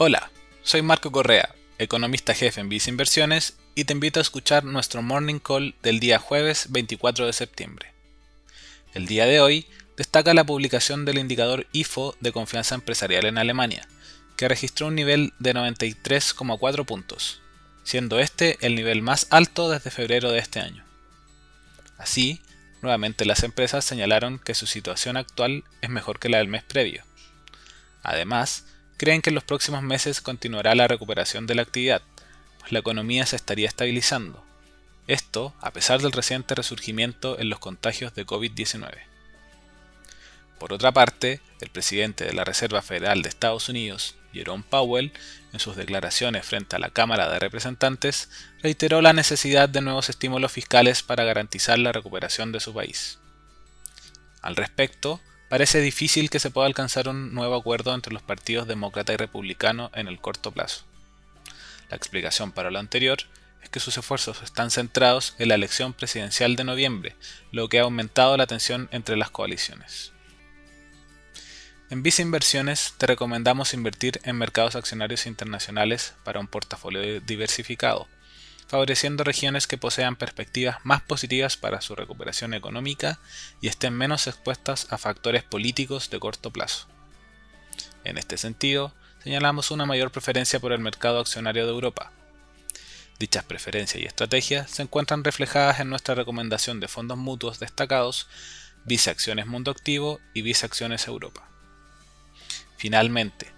Hola, soy Marco Correa, economista jefe en Visa Inversiones y te invito a escuchar nuestro Morning Call del día jueves 24 de septiembre. El día de hoy destaca la publicación del indicador IFO de confianza empresarial en Alemania, que registró un nivel de 93,4 puntos, siendo este el nivel más alto desde febrero de este año. Así, nuevamente las empresas señalaron que su situación actual es mejor que la del mes previo. Además, creen que en los próximos meses continuará la recuperación de la actividad, pues la economía se estaría estabilizando. Esto a pesar del reciente resurgimiento en los contagios de COVID-19. Por otra parte, el presidente de la Reserva Federal de Estados Unidos, Jerome Powell, en sus declaraciones frente a la Cámara de Representantes, reiteró la necesidad de nuevos estímulos fiscales para garantizar la recuperación de su país. Al respecto, parece difícil que se pueda alcanzar un nuevo acuerdo entre los partidos demócrata y republicano en el corto plazo. La explicación para lo anterior es que sus esfuerzos están centrados en la elección presidencial de noviembre, lo que ha aumentado la tensión entre las coaliciones. En Visa Inversiones te recomendamos invertir en mercados accionarios internacionales para un portafolio diversificado favoreciendo regiones que posean perspectivas más positivas para su recuperación económica y estén menos expuestas a factores políticos de corto plazo. En este sentido, señalamos una mayor preferencia por el mercado accionario de Europa. Dichas preferencias y estrategias se encuentran reflejadas en nuestra recomendación de fondos mutuos destacados Visa Acciones Mundo Activo y Visa Acciones Europa. Finalmente,